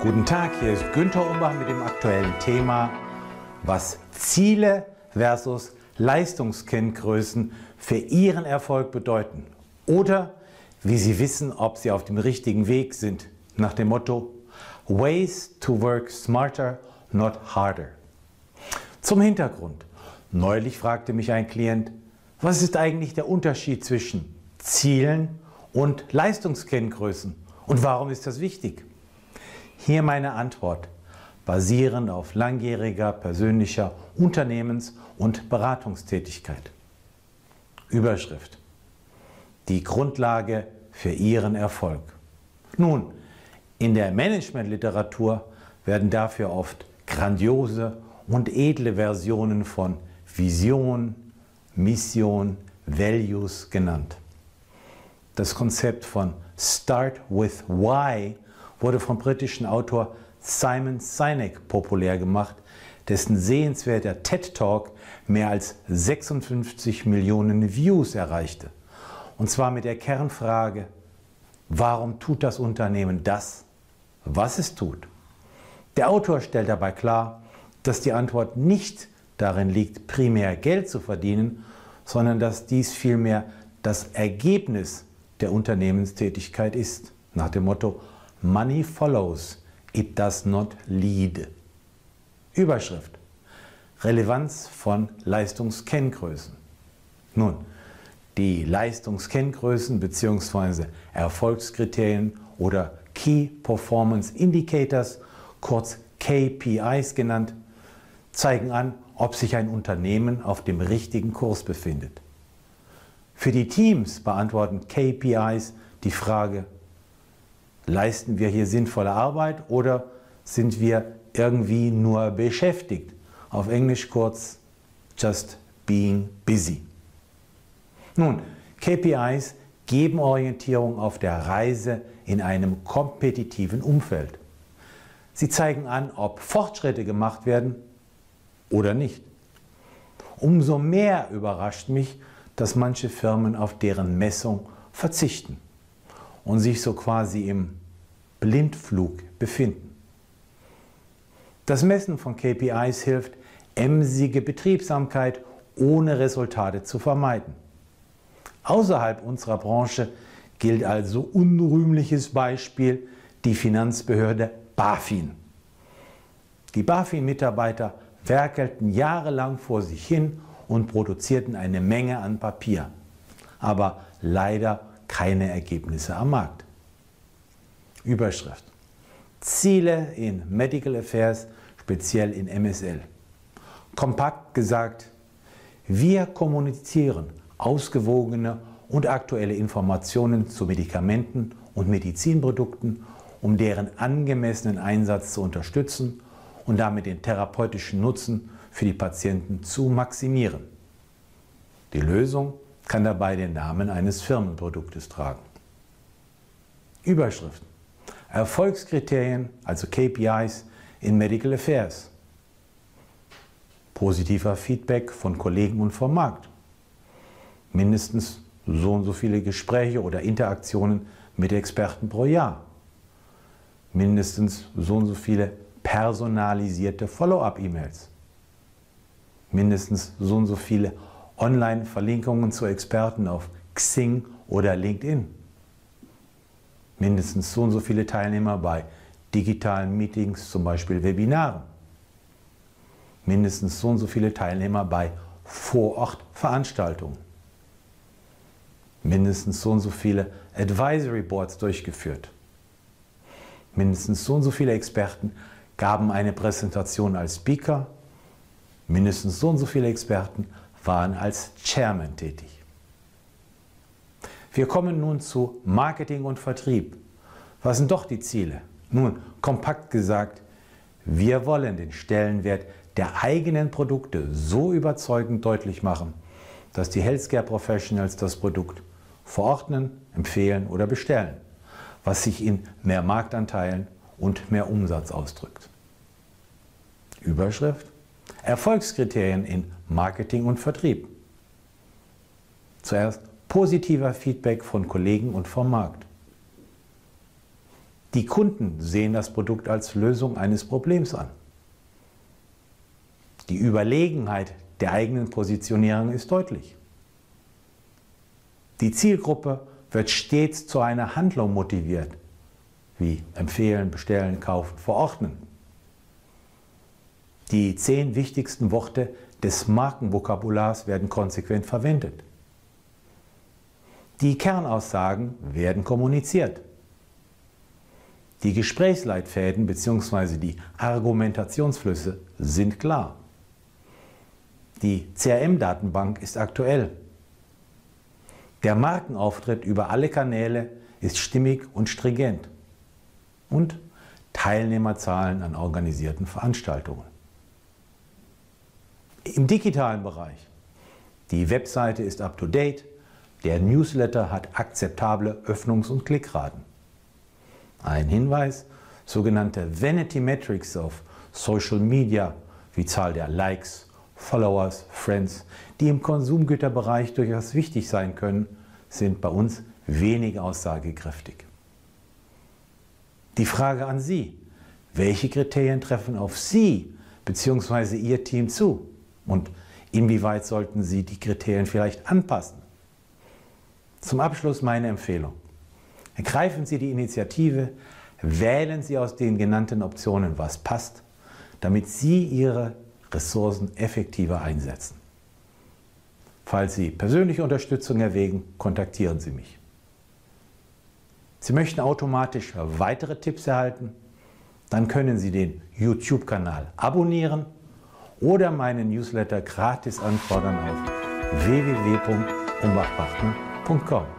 Guten Tag, hier ist Günther Umbach mit dem aktuellen Thema, was Ziele versus Leistungskenngrößen für Ihren Erfolg bedeuten oder wie Sie wissen, ob Sie auf dem richtigen Weg sind, nach dem Motto Ways to work smarter, not harder. Zum Hintergrund. Neulich fragte mich ein Klient, was ist eigentlich der Unterschied zwischen Zielen und Leistungskenngrößen und warum ist das wichtig? Hier meine Antwort, basierend auf langjähriger persönlicher Unternehmens- und Beratungstätigkeit. Überschrift. Die Grundlage für Ihren Erfolg. Nun, in der Managementliteratur werden dafür oft grandiose und edle Versionen von Vision, Mission, Values genannt. Das Konzept von Start with Why wurde vom britischen Autor Simon Sinek populär gemacht, dessen sehenswerter TED Talk mehr als 56 Millionen Views erreichte. Und zwar mit der Kernfrage, warum tut das Unternehmen das, was es tut? Der Autor stellt dabei klar, dass die Antwort nicht darin liegt, primär Geld zu verdienen, sondern dass dies vielmehr das Ergebnis der Unternehmenstätigkeit ist. Nach dem Motto, Money follows, it does not lead. Überschrift. Relevanz von Leistungskenngrößen. Nun, die Leistungskenngrößen bzw. Erfolgskriterien oder Key Performance Indicators, kurz KPIs genannt, zeigen an, ob sich ein Unternehmen auf dem richtigen Kurs befindet. Für die Teams beantworten KPIs die Frage, leisten wir hier sinnvolle Arbeit oder sind wir irgendwie nur beschäftigt? Auf Englisch kurz just being busy. Nun, KPIs geben Orientierung auf der Reise in einem kompetitiven Umfeld. Sie zeigen an, ob Fortschritte gemacht werden oder nicht. Umso mehr überrascht mich, dass manche Firmen auf deren Messung verzichten und sich so quasi im Blindflug befinden. Das Messen von KPIs hilft, emsige Betriebsamkeit ohne Resultate zu vermeiden. Außerhalb unserer Branche gilt also unrühmliches Beispiel die Finanzbehörde BaFin. Die BaFin-Mitarbeiter werkelten jahrelang vor sich hin und produzierten eine Menge an Papier, aber leider keine Ergebnisse am Markt. Überschrift. Ziele in Medical Affairs, speziell in MSL. Kompakt gesagt, wir kommunizieren ausgewogene und aktuelle Informationen zu Medikamenten und Medizinprodukten, um deren angemessenen Einsatz zu unterstützen und damit den therapeutischen Nutzen für die Patienten zu maximieren. Die Lösung kann dabei den Namen eines Firmenproduktes tragen. Überschrift. Erfolgskriterien, also KPIs in Medical Affairs. Positiver Feedback von Kollegen und vom Markt. Mindestens so und so viele Gespräche oder Interaktionen mit Experten pro Jahr. Mindestens so und so viele personalisierte Follow-up-E-Mails. Mindestens so und so viele Online-Verlinkungen zu Experten auf Xing oder LinkedIn. Mindestens so und so viele Teilnehmer bei digitalen Meetings, zum Beispiel Webinaren. Mindestens so und so viele Teilnehmer bei Vorortveranstaltungen. Mindestens so und so viele Advisory Boards durchgeführt. Mindestens so und so viele Experten gaben eine Präsentation als Speaker. Mindestens so und so viele Experten waren als Chairman tätig. Wir kommen nun zu Marketing und Vertrieb. Was sind doch die Ziele? Nun, kompakt gesagt, wir wollen den Stellenwert der eigenen Produkte so überzeugend deutlich machen, dass die Healthcare Professionals das Produkt verordnen, empfehlen oder bestellen, was sich in mehr Marktanteilen und mehr Umsatz ausdrückt. Überschrift Erfolgskriterien in Marketing und Vertrieb. Zuerst positiver Feedback von Kollegen und vom Markt. Die Kunden sehen das Produkt als Lösung eines Problems an. Die Überlegenheit der eigenen Positionierung ist deutlich. Die Zielgruppe wird stets zu einer Handlung motiviert, wie empfehlen, bestellen, kaufen, verordnen. Die zehn wichtigsten Worte des Markenvokabulars werden konsequent verwendet. Die Kernaussagen werden kommuniziert. Die Gesprächsleitfäden bzw. die Argumentationsflüsse sind klar. Die CRM-Datenbank ist aktuell. Der Markenauftritt über alle Kanäle ist stimmig und stringent. Und Teilnehmerzahlen an organisierten Veranstaltungen. Im digitalen Bereich. Die Webseite ist up-to-date, der Newsletter hat akzeptable Öffnungs- und Klickraten. Ein Hinweis, sogenannte Vanity Metrics auf Social Media wie Zahl der Likes, Followers, Friends, die im Konsumgüterbereich durchaus wichtig sein können, sind bei uns wenig aussagekräftig. Die Frage an Sie, welche Kriterien treffen auf Sie bzw. Ihr Team zu und inwieweit sollten Sie die Kriterien vielleicht anpassen? Zum Abschluss meine Empfehlung. Ergreifen Sie die Initiative, wählen Sie aus den genannten Optionen, was passt, damit Sie Ihre Ressourcen effektiver einsetzen. Falls Sie persönliche Unterstützung erwägen, kontaktieren Sie mich. Sie möchten automatisch weitere Tipps erhalten? Dann können Sie den YouTube-Kanal abonnieren oder meinen Newsletter gratis anfordern auf www.umbachpartner.com.